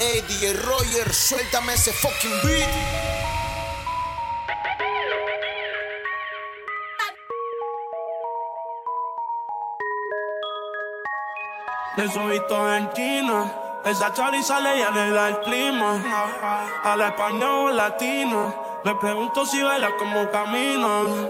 Hey, DJ Roger, suéltame ese fucking beat. visto en China. Esa chali sale y da el clima. Al español latino. Le pregunto si baila como camino.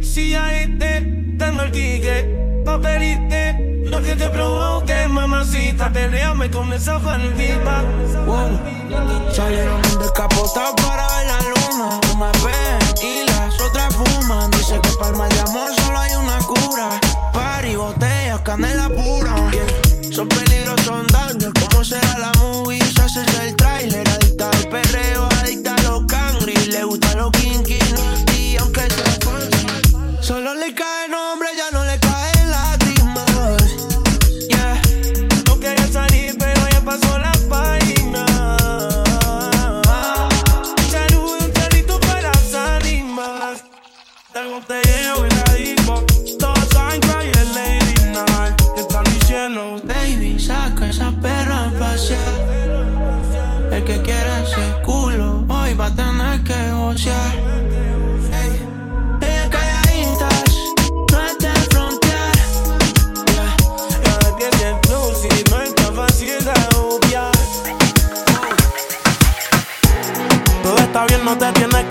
Si ahí te Dando el ticket, pa' pedirte Lo que te provoque, mamacita Peleame con esa bandita Wow. Salieron descapotados para ver la luna. Una vez y las otras fuman. Dice que para el mal de amor solo hay una cura. Party, botellas, canela pura. Yeah. Son peligros, son daños. ¿Cómo será la movie? Se hace el trailer. Adicta al perreo, adicta a los cangri. Le gusta los kinky. Solo le cae nombre, ya no le caen lágrimas. Yeah. No quería salir, pero ya pasó la página. Salud, un salito para las ánimas. Te botelleo y la disco. Todos saben que hoy es Lady Night. Te están diciendo. Baby, saca esa perra a pasear. El que quiera ese culo, hoy va a tener que gozar.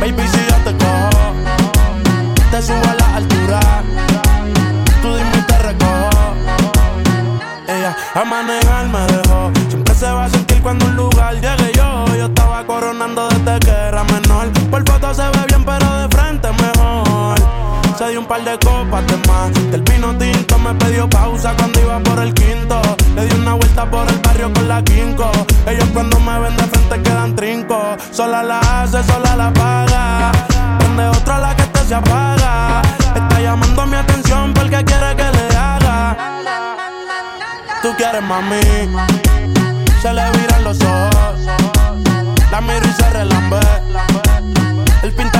Baby, si yo te cojo, te subo a la altura. Tú dime y te recojo. Ella a manejar me par de copas de más. Del vino tinto me pidió pausa cuando iba por el quinto. Le di una vuelta por el barrio con la quinco. Ellos cuando me ven de frente quedan trinco. Sola la hace, sola la paga. Prende otra la que este se apaga. Está llamando mi atención porque quiere que le haga. Tú quieres mami. Se le viran los ojos. La miro y se relambe. El pinta.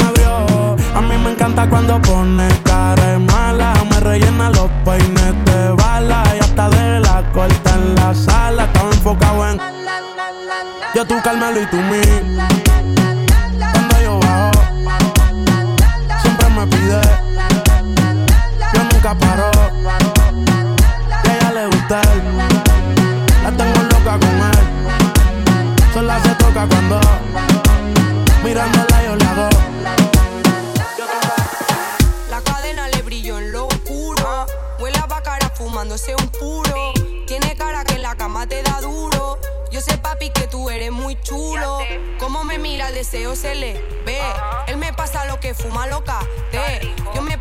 A mí me encanta cuando pone cara mala. Me rellena los peines de bala. Y hasta de la corta en la sala. Estaba enfocado en yo tú Carmelo y tú mí. Cuando yo bajo, siempre me pide. Yo nunca paro. Un puro. Tiene cara que en la cama te da duro. Yo sé, papi, que tú eres muy chulo. Como me mira, el deseo se le ve. Él me pasa lo que fuma loca. Te. Yo me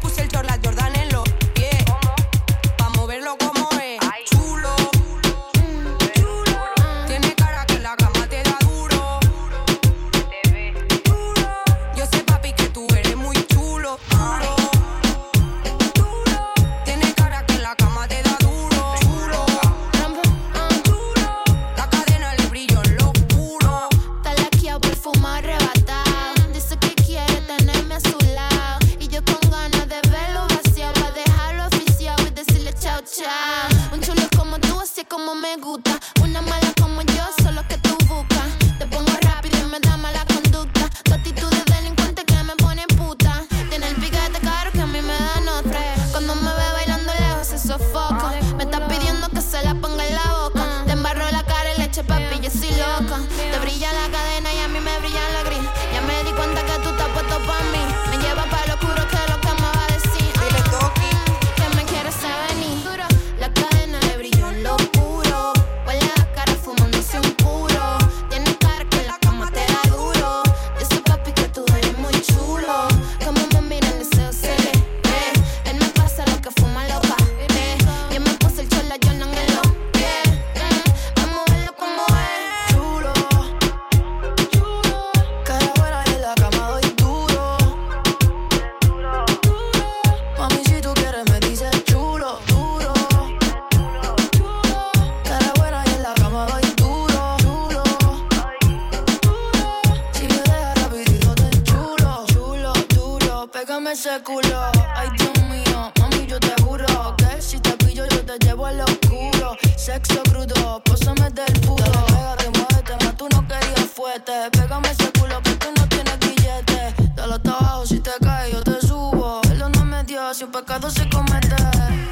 Dame ese culo, ay Dios mío, mami yo te juro que si te pillo yo te llevo al oscuro. Sexo crudo, pósame del puro. Pégate, muévete, más tú no querías fuerte. Pégame ese culo que tú no tienes billete. Dale hasta abajo si te caes yo te subo. Perdóname Dios si un pecado se comete.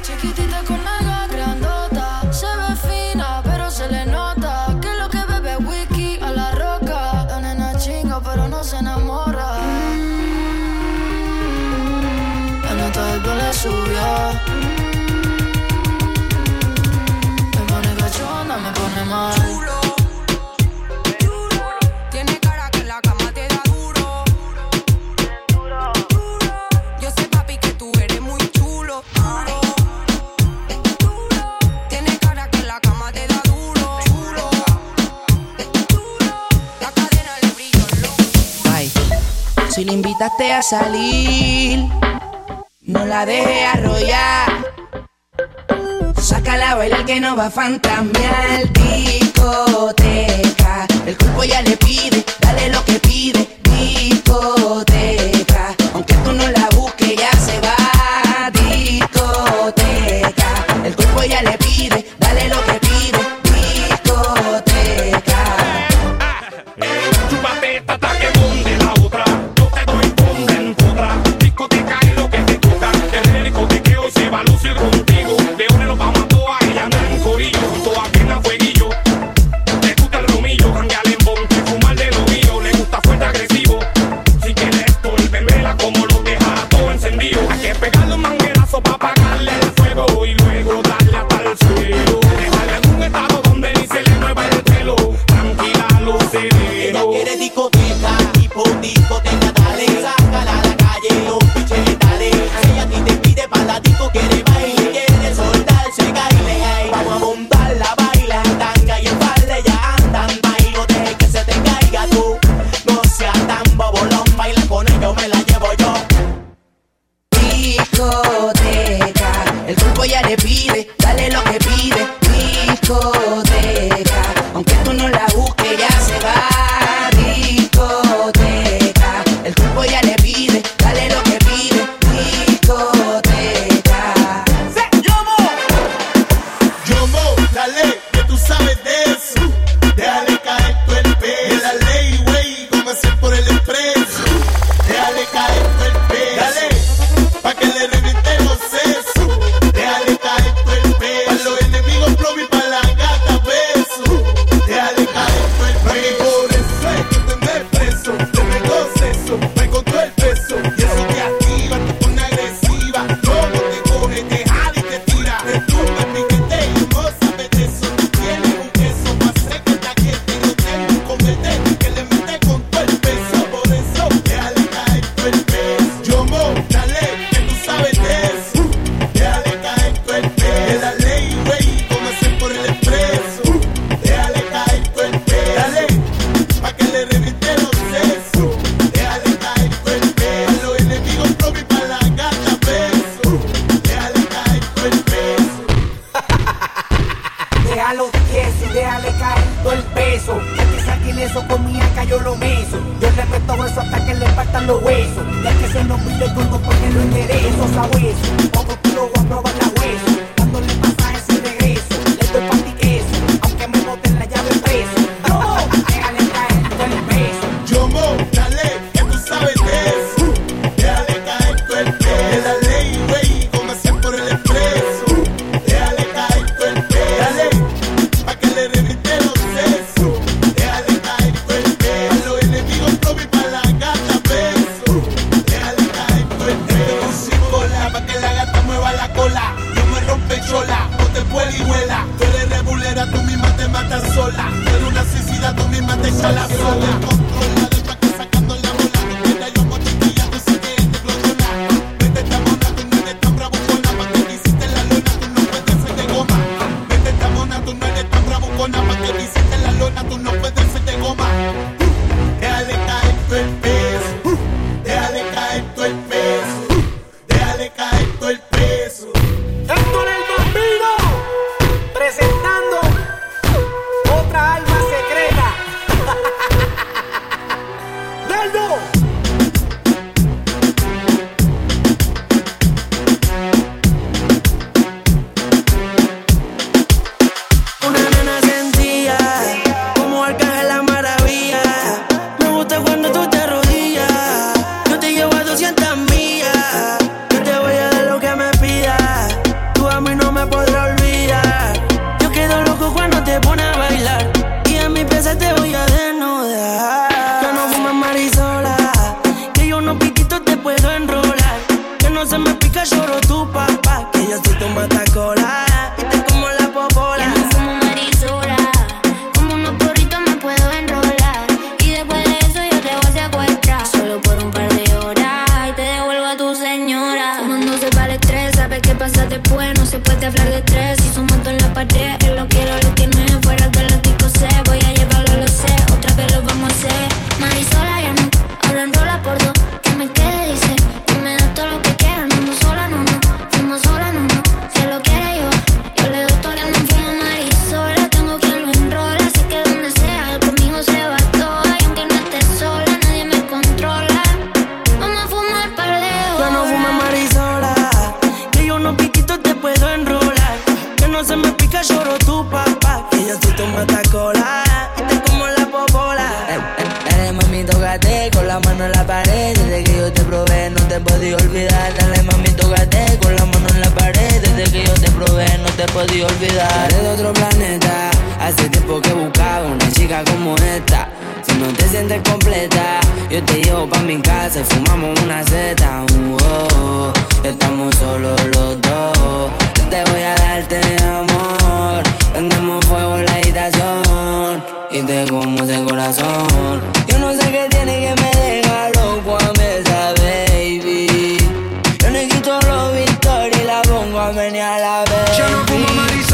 Chiquitita con a salir. No la dejes arrollar. Sácala a bailar que no va a fantasmear. Discoteca, el cuerpo ya le pide, dale lo que pide. solo victoria y la pongo a venir a la vez.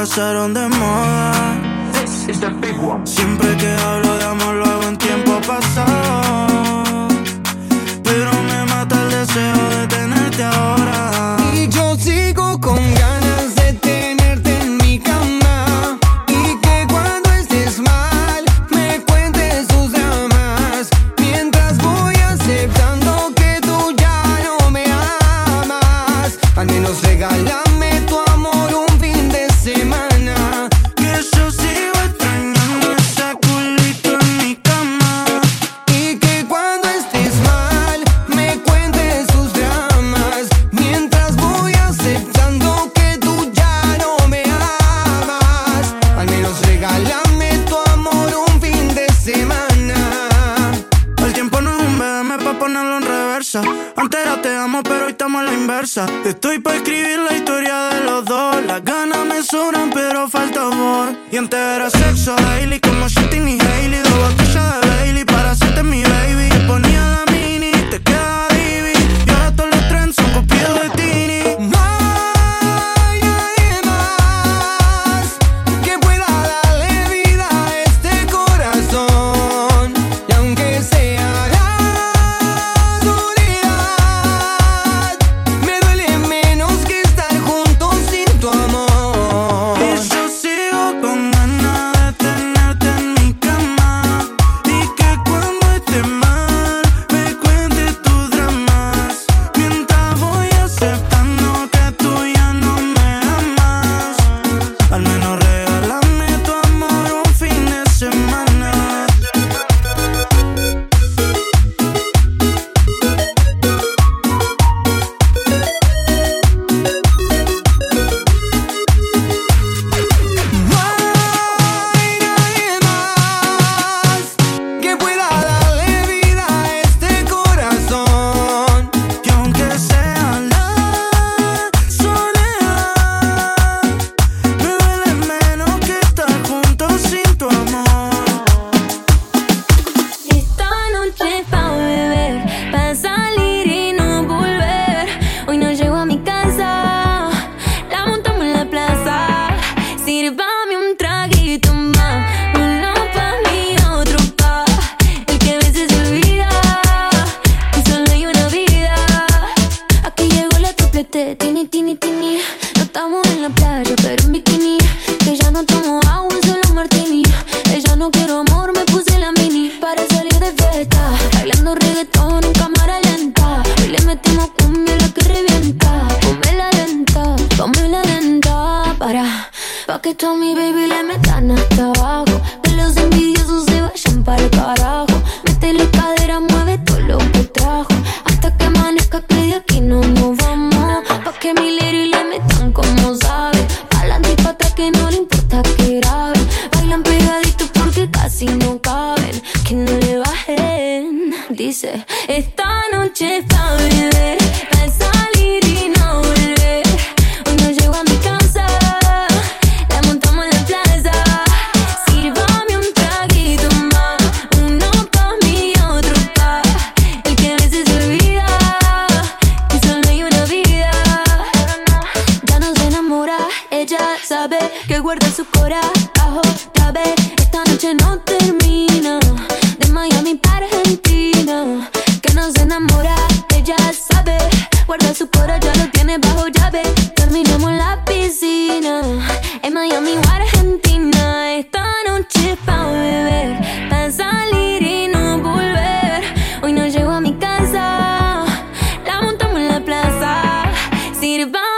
pasaron de moda. This is the big one. Siempre Estoy para escribir la historia de los dos. Las ganas me sobran, pero falta amor. Y antes era sexo, daily como Shitty need it by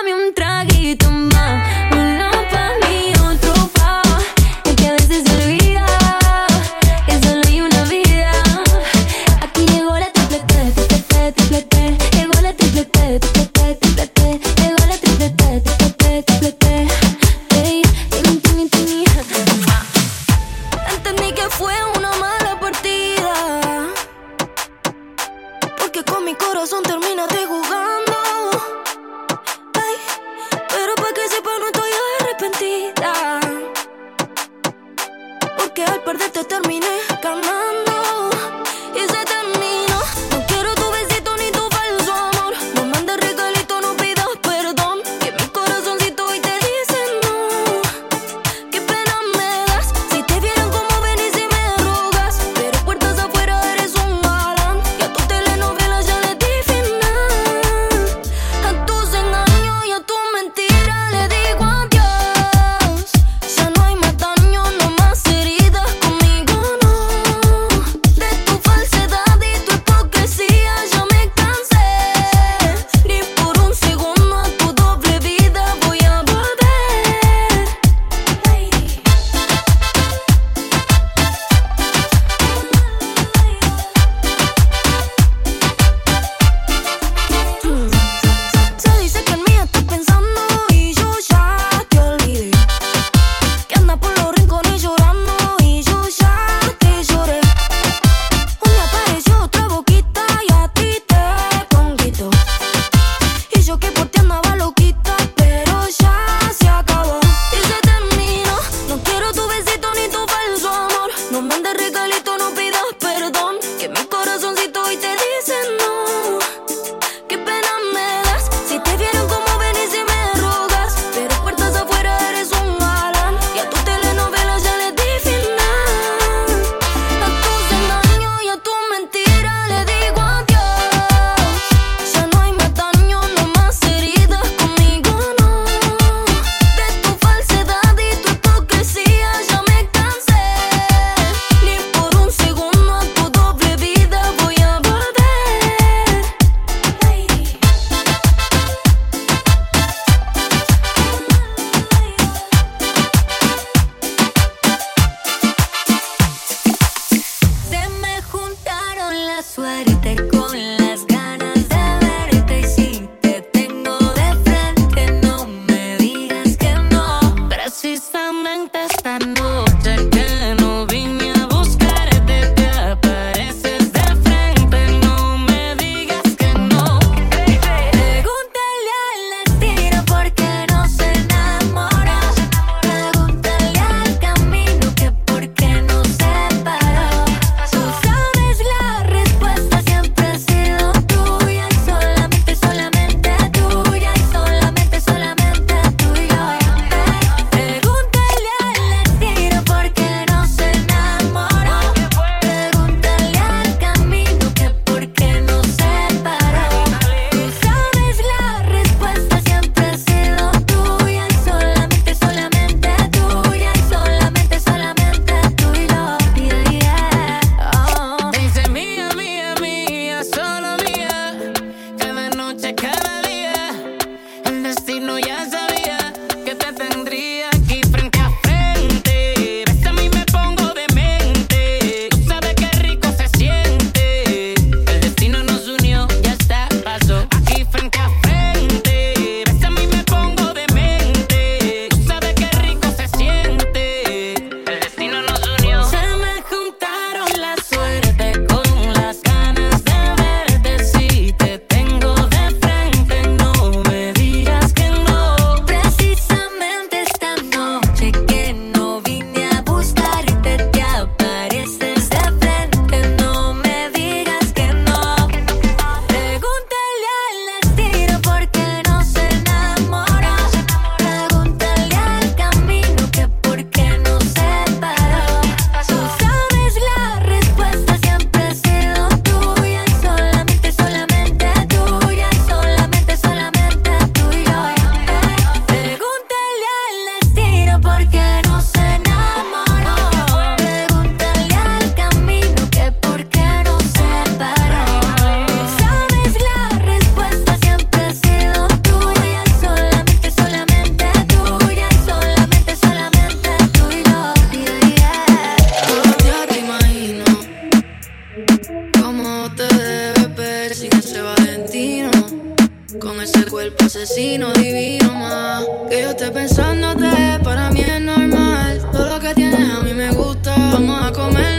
Vamos a comernos,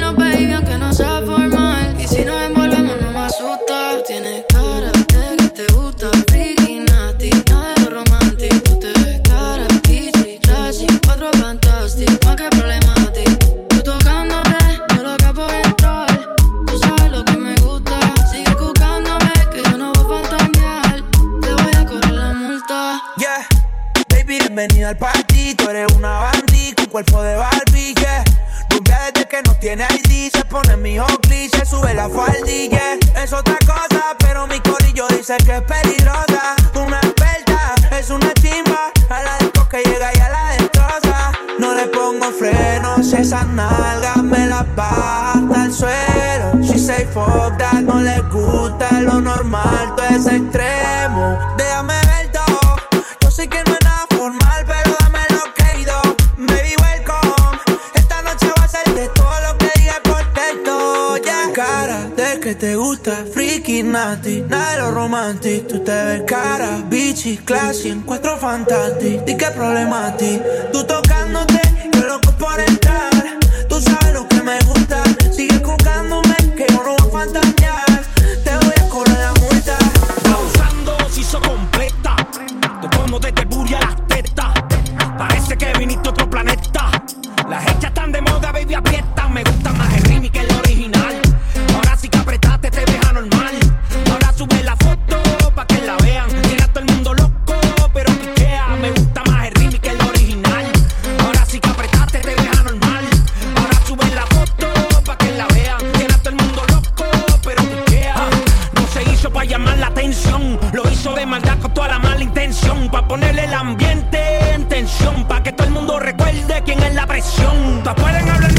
problema a ti. atención, pa' ponerle el ambiente en tensión, pa' que todo el mundo recuerde quién es la presión. No pueden hablar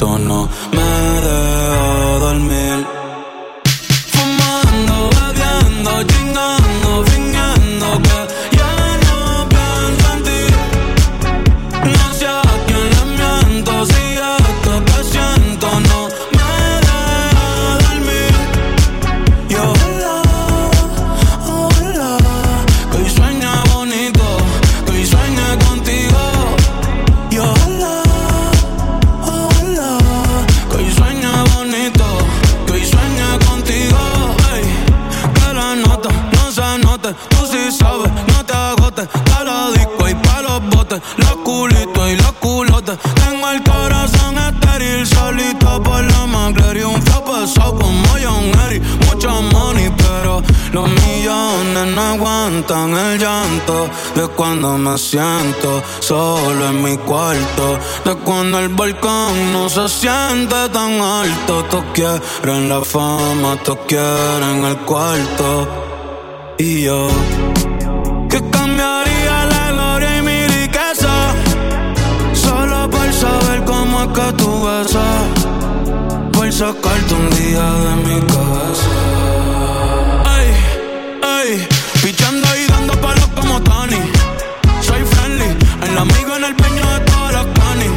siento solito por la McLaren. Un flow pesado como John Eric, mucho money, pero los millones no aguantan el llanto de cuando me siento solo en mi cuarto. De cuando el balcón no se siente tan alto. Todos quieren la fama, todos quieren el cuarto. Y yo, que que tú. Por sacarte un día de mi cabeza. Ay, ay, pichando y dando palos como Tony. Soy friendly, el amigo en el peño de todas las canis.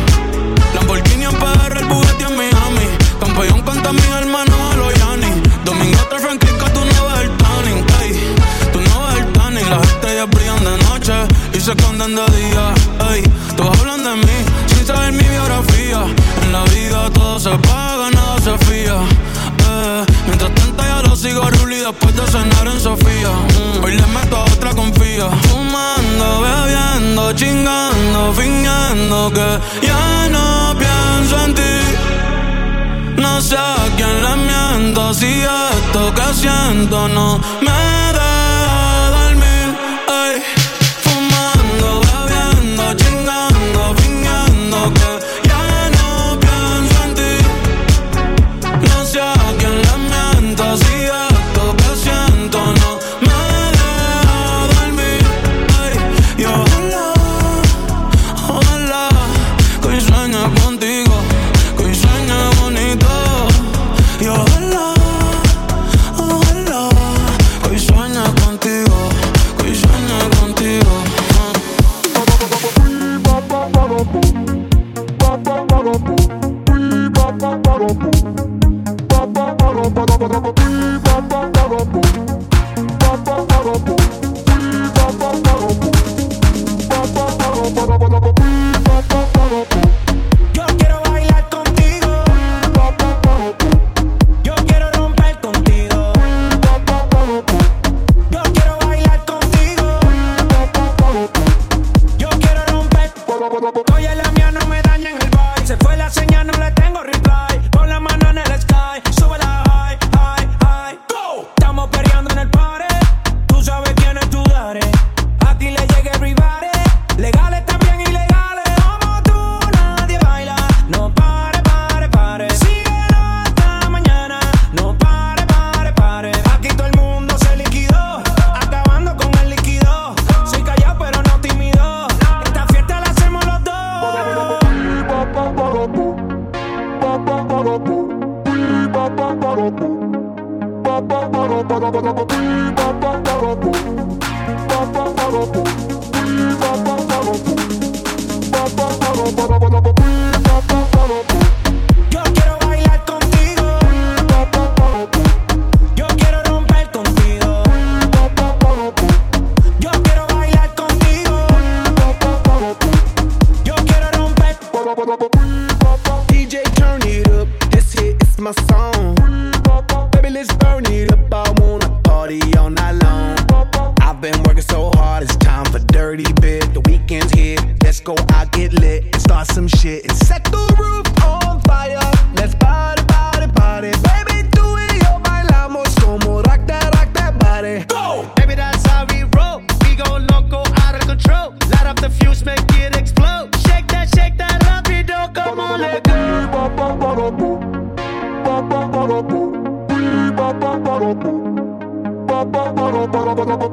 Lamborghini en PR, el Bugatti en Miami. Campeón contra mis hermanos a los Yanni. Domingo otra franquica, tú no ves el tanning. Ey, tú no ves el tanning. Las estrellas brillan de noche y se esconden de día. Eh, mientras tanto ya lo sigo Ruli después de cenar en Sofía. Mm, hoy le meto a otra confía. Fumando, bebiendo, chingando, fingiendo que ya no pienso en ti. No sé a quién le miento si esto que siento no me I wanna party all night long. I've been working so hard, it's time for dirty bit. The weekend's here. Let's go out, get lit, and start some shit. And set the Oh, go go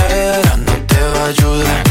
te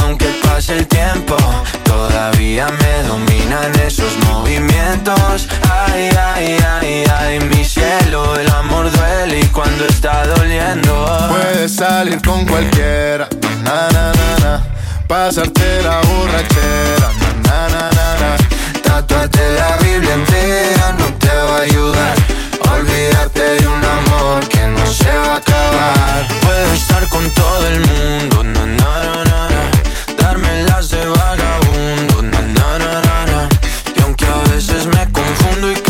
Aunque pase el tiempo, todavía me dominan esos movimientos. Ay, ay, ay, ay, mi cielo, el amor duele y cuando está doliendo. Puedes salir con cualquiera, na na na na. Pasarte la borrachera, na na na na. Tatuarte la Biblia entera no te va a ayudar. Olvidarte de un amor que no se va a acabar. Puedo estar con todo el mundo, na na na na Darme las de vagabundo, na na na na. Y aunque a veces me confundo y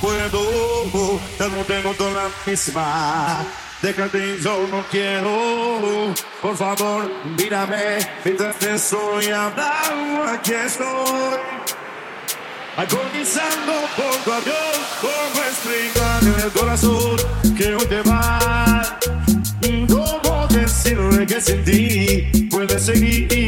puedo, ya no tengo toda la misma. Déjate yo no quiero, por favor, mírame, mientras te estoy hablando, aquí estoy. Agonizando por tu avión, como estrella en el corazón, que hoy te va. ¿Cómo decirle que sin ti puedes seguir?